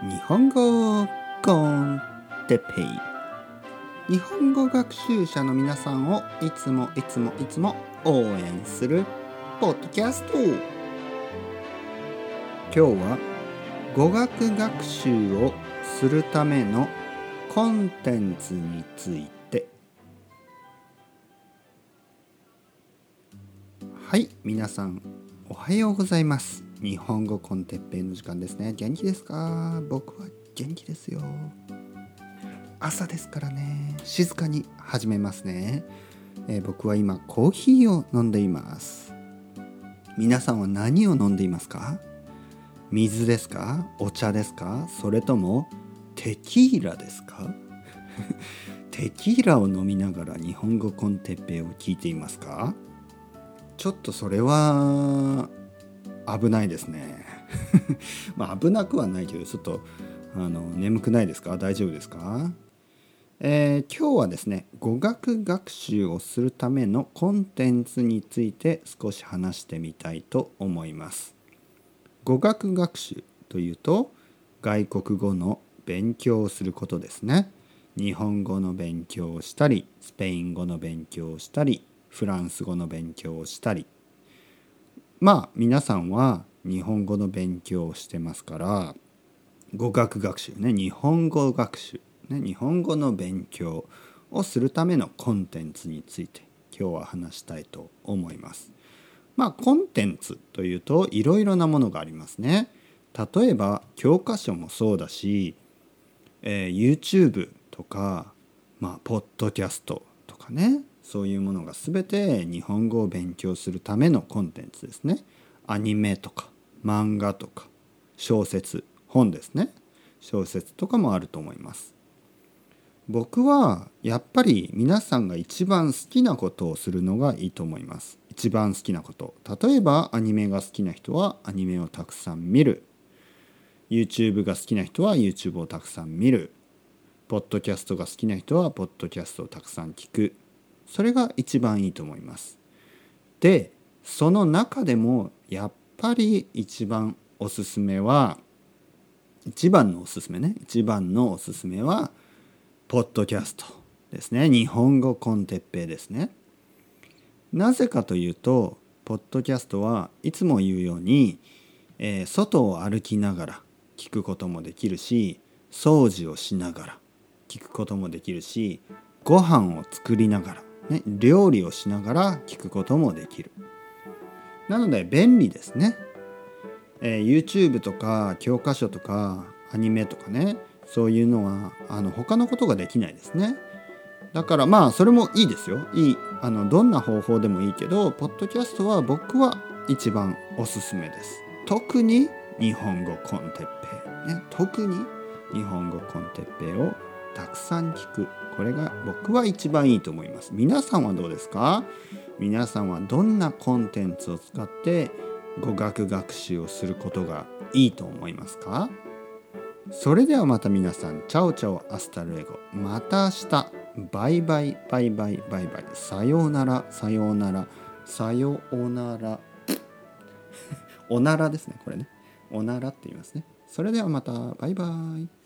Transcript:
日本語コンテペイ日本語学習者の皆さんをいつもいつもいつも応援するポッドキャスト。今日は語学学習をするためのコンテンツについて。はい皆さんおはようございます。日本語コンテッペイの時間ですね。元気ですか？僕は元気ですよ。朝ですからね。静かに始めますね、えー、僕は今コーヒーを飲んでいます。皆さんは何を飲んでいますか？水ですか？お茶ですか？それともテキーラですか？テキーラを飲みながら日本語コンテッペイを聞いていますか？ちょっとそれは危ないですね。まあ危なくはないけどちょっとあの眠くないですか？大丈夫ですか？えー、今日はですね語学学習をするためのコンテンツについて少し話してみたいと思います。語学学習というと外国語の勉強をすることですね。日本語の勉強をしたりスペイン語の勉強をしたりフランス語の勉強をしたり。まあ皆さんは日本語の勉強をしてますから語学学習ね日本語学習、ね、日本語の勉強をするためのコンテンツについて今日は話したいと思います。まあコンテンツというといろいろなものがありますね。例えば教科書もそうだし、えー、YouTube とか、まあ、ポッドキャストとかねそういうものが全て日本語を勉強するためのコンテンツですね。アニメとか漫画とか小説本ですね小説とかもあると思います。僕はやっぱり皆さんが一番好きなことをするのがいいと思います。一番好きなこと。例えばアニメが好きな人はアニメをたくさん見る。YouTube が好きな人は YouTube をたくさん見る。ポッドキャストが好きな人はポッドキャストをたくさん聞く。それが一番いいと思います。でその中でもやっぱり一番おすすめは一番のおすすめね一番のおすすめはポッドキャストですね日本語コンテッペですね。なぜかというとポッドキャストはいつも言うように、えー、外を歩きながら聞くこともできるし掃除をしながら聞くこともできるしご飯を作りながらね、料理をしながら聞くこともできる。なので便利ですね。えー、YouTube とか教科書とかアニメとかねそういうのはあの他のことができないですね。だからまあそれもいいですよ。いいあのどんな方法でもいいけどポッドキャストは僕は一番おすすめです。特に日本語 con テッペイ、ね、特に日本語 con テッペイをたくさん聞く。これが僕は一番いいと思います。皆さんはどうですか？皆さんはどんなコンテンツを使って語学学習をすることがいいと思いますか？それではまた皆さん chao chao hasta luego。また明日。バイバイバイバイバイバイ。さようなら。さようなら。さようなら。おならですねこれね。おならって言いますね。それではまた。バイバイ。